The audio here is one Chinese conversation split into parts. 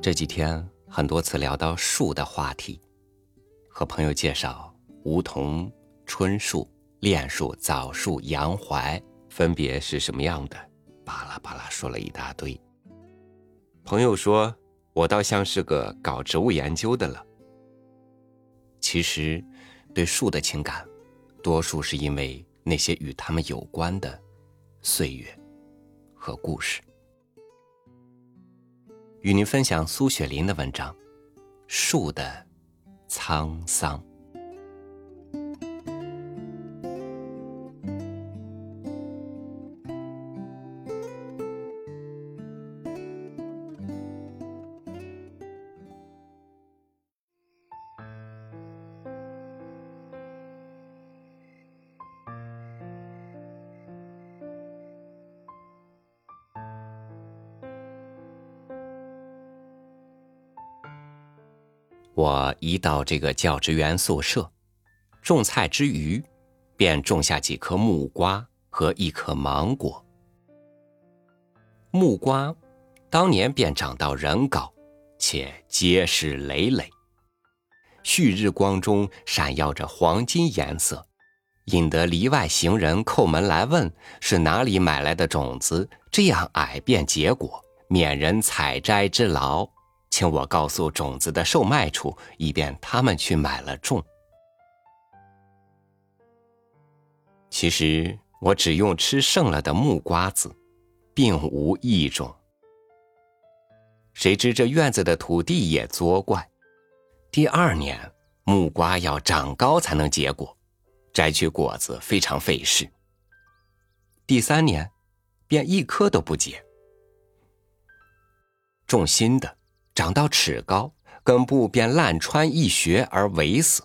这几天很多次聊到树的话题，和朋友介绍梧桐、春树、楝树、枣树、杨槐分别是什么样的，巴拉巴拉说了一大堆。朋友说我倒像是个搞植物研究的了。其实，对树的情感，多数是因为那些与他们有关的岁月和故事。与您分享苏雪林的文章《树的沧桑》。我一到这个教职员宿舍，种菜之余，便种下几颗木瓜和一颗芒果。木瓜当年便长到人高，且结实累累，旭日光中闪耀着黄金颜色，引得篱外行人叩门来问是哪里买来的种子，这样矮便结果，免人采摘之劳。请我告诉种子的售卖处，以便他们去买了种。其实我只用吃剩了的木瓜子，并无异种。谁知这院子的土地也作怪，第二年木瓜要长高才能结果，摘取果子非常费事。第三年，便一颗都不结。种新的。长到尺高，根部便烂穿一穴而萎死。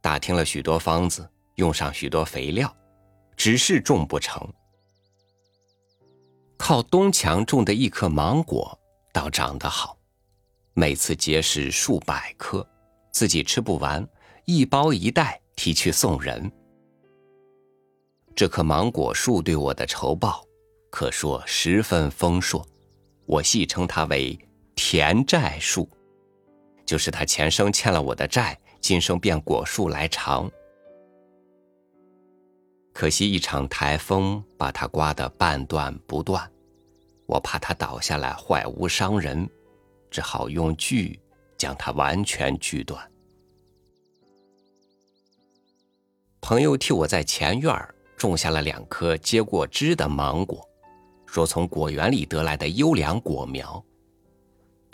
打听了许多方子，用上许多肥料，只是种不成。靠东墙种的一棵芒果倒长得好，每次结实数百颗，自己吃不完，一包一袋提去送人。这棵芒果树对我的酬报，可说十分丰硕，我戏称它为。田债树，就是他前生欠了我的债，今生变果树来偿。可惜一场台风把它刮得半断不断，我怕它倒下来坏屋伤人，只好用锯将它完全锯断。朋友替我在前院种下了两棵结过枝的芒果，说从果园里得来的优良果苗。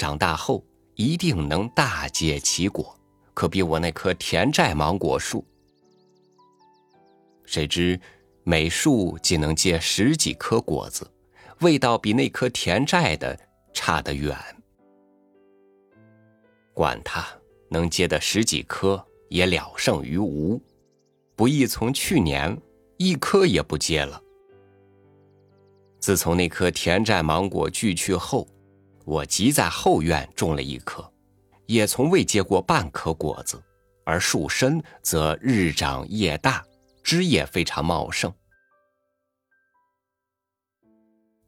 长大后一定能大结其果，可比我那棵田寨芒果树。谁知每树仅能结十几颗果子，味道比那棵田寨的差得远。管它能结的十几颗，也了胜于无。不易从去年一颗也不结了。自从那棵田寨芒果锯去后。我即在后院种了一棵，也从未结过半颗果子，而树身则日长叶大，枝叶非常茂盛。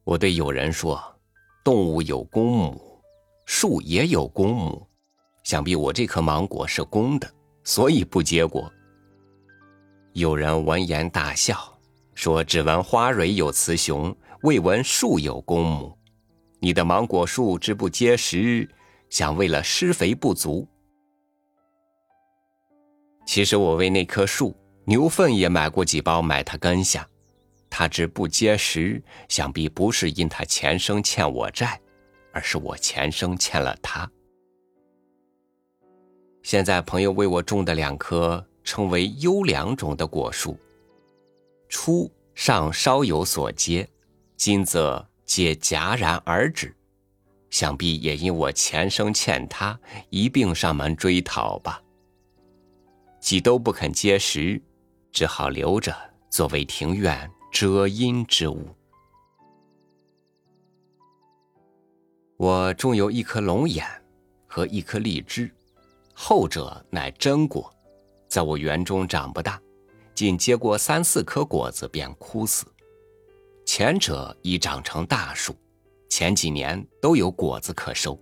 我对友人说：“动物有公母，树也有公母，想必我这棵芒果是公的，所以不结果。”有人闻言大笑，说：“只闻花蕊有雌雄，未闻树有公母。”你的芒果树枝不结实，想为了施肥不足。其实我为那棵树牛粪也买过几包，埋它根下。它枝不结实，想必不是因它前生欠我债，而是我前生欠了它。现在朋友为我种的两棵称为优良种的果树，初尚稍有所结，今则。皆戛然而止，想必也因我前生欠他，一并上门追讨吧。既都不肯接食，只好留着作为庭院遮阴之物。我种有一颗龙眼和一颗荔枝，后者乃真果，在我园中长不大，仅结过三四颗果子便枯死。前者已长成大树，前几年都有果子可收，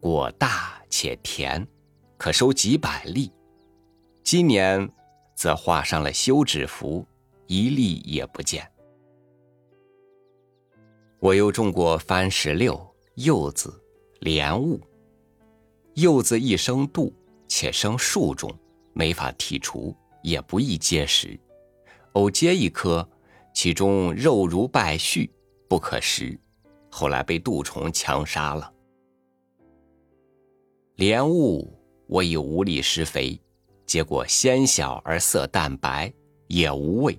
果大且甜，可收几百粒。今年则画上了休止符，一粒也不见。我又种过番石榴、柚子、莲雾。柚子一生度，且生树中，没法剔除，也不易结实。偶结一颗，其中肉如败絮，不可食。后来被杜虫强杀了。莲雾我已无力施肥，结果鲜小而色淡白，也无味。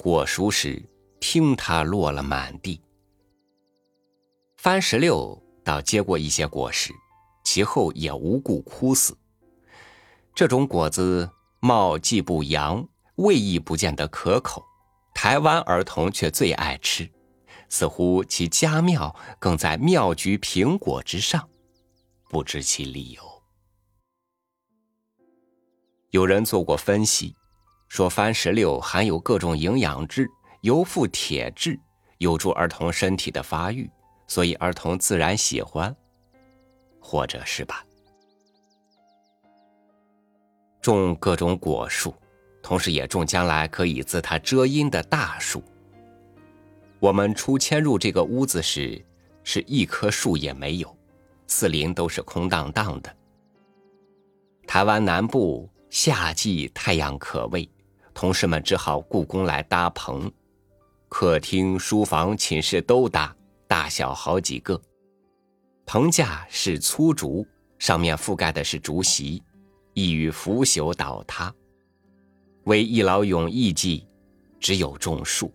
果熟时，听它落了满地。番石榴倒结过一些果实，其后也无故枯死。这种果子貌既不扬，味亦不见得可口，台湾儿童却最爱吃，似乎其佳妙更在妙菊苹果之上，不知其理由。有人做过分析，说番石榴含有各种营养质，尤富铁质，有助儿童身体的发育。所以儿童自然喜欢，或者是吧。种各种果树，同时也种将来可以自它遮阴的大树。我们初迁入这个屋子时，是一棵树也没有，四邻都是空荡荡的。台湾南部夏季太阳可畏，同事们只好雇工来搭棚，客厅、书房、寝室都搭。大小好几个，棚架是粗竹，上面覆盖的是竹席，易于腐朽倒塌。为一劳永逸计，只有种树。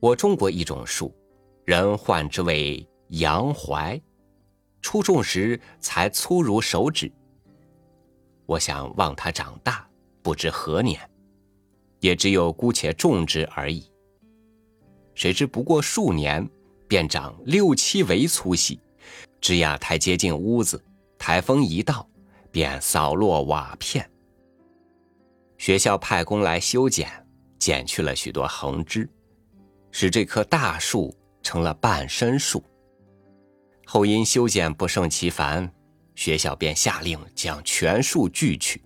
我种过一种树，人唤之为杨槐，初种时才粗如手指。我想望它长大，不知何年，也只有姑且种之而已。谁知不过数年，便长六七围粗细，枝桠太接近屋子，台风一到，便扫落瓦片。学校派工来修剪，剪去了许多横枝，使这棵大树成了半身树。后因修剪不胜其烦，学校便下令将全树锯去。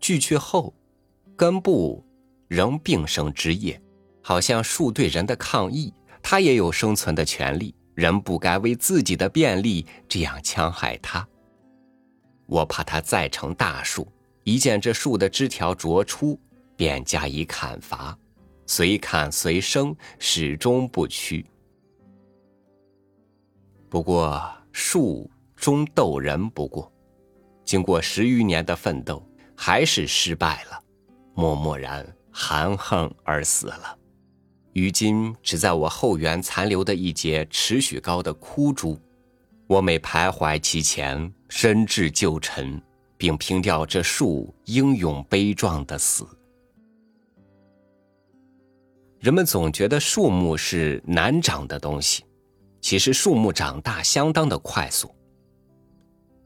锯去后，根部仍并生枝叶。好像树对人的抗议，它也有生存的权利，人不该为自己的便利这样戕害它。我怕它再成大树，一见这树的枝条着出，便加以砍伐，随砍随生，始终不屈。不过树终斗人不过，经过十余年的奋斗，还是失败了，默默然含恨而死了。于今只在我后园残留的一截尺许高的枯株，我每徘徊其前，深至旧尘，并凭吊这树英勇悲壮的死。人们总觉得树木是难长的东西，其实树木长大相当的快速。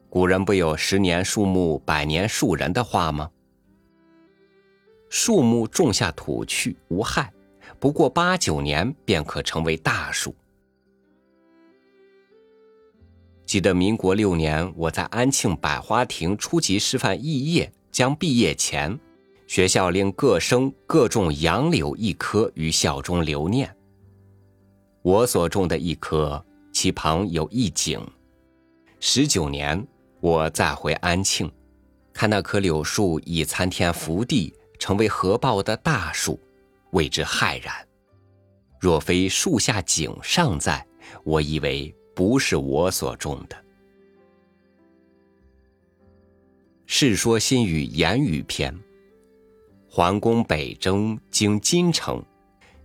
古人不有“十年树木，百年树人”的话吗？树木种下土去，无害。不过八九年便可成为大树。记得民国六年，我在安庆百花亭初级师范肄业将毕业前，学校令各生各种杨柳一棵于校中留念。我所种的一棵，其旁有一景。十九年，我再回安庆，看那棵柳树已参天伏地，成为合抱的大树。为之骇然。若非树下景尚在，我以为不是我所种的。《世说新语·言语篇》：桓公北征，经金城，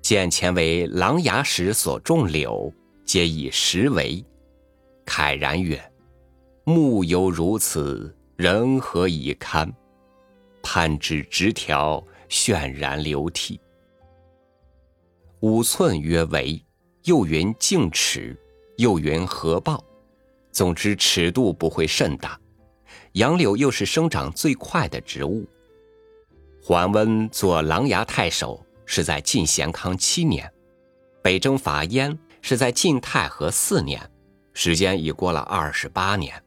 见前为琅琊石所种柳，皆以石为。慨然曰：“木犹如此，人何以堪？”攀之直条，渲然流涕。五寸曰围，又云径尺，又云合抱。总之尺度不会甚大。杨柳又是生长最快的植物。桓温做琅琊太守是在晋咸康七年，北征伐燕是在晋太和四年，时间已过了二十八年。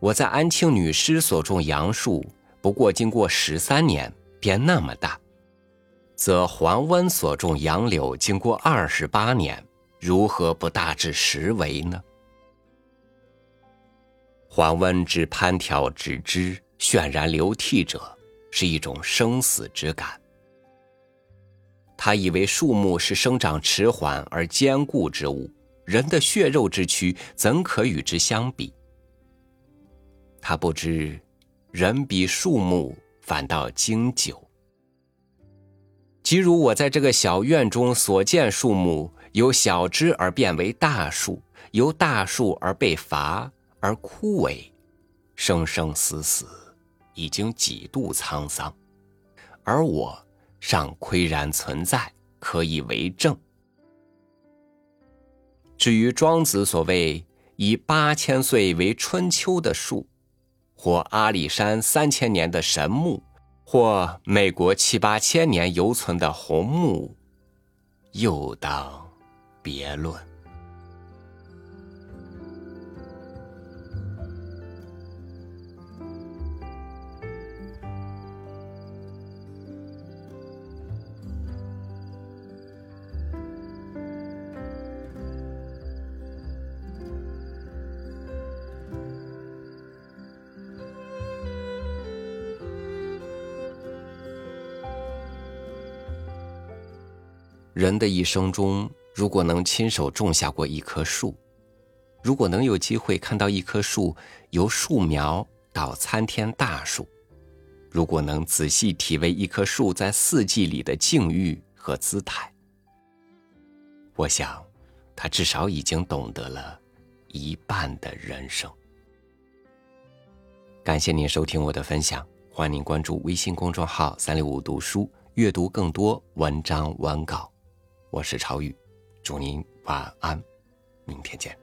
我在安庆女师所种杨树，不过经过十三年便那么大，则桓温所种杨柳经过二十八年，如何不大致实为呢？桓温之攀条直枝，渲然流涕者，是一种生死之感。他以为树木是生长迟缓而坚固之物，人的血肉之躯怎可与之相比？他不知，人比树木反倒经久。即如我在这个小院中所见树木，由小枝而变为大树，由大树而被伐而枯萎，生生死死，已经几度沧桑，而我。尚岿然存在，可以为证。至于庄子所谓以八千岁为春秋的树，或阿里山三千年的神木，或美国七八千年犹存的红木，又当别论。人的一生中，如果能亲手种下过一棵树，如果能有机会看到一棵树由树苗到参天大树，如果能仔细体味一棵树在四季里的境遇和姿态，我想，他至少已经懂得了一半的人生。感谢您收听我的分享，欢迎您关注微信公众号“三六五读书”，阅读更多文章文稿。我是朝宇，祝您晚安，明天见。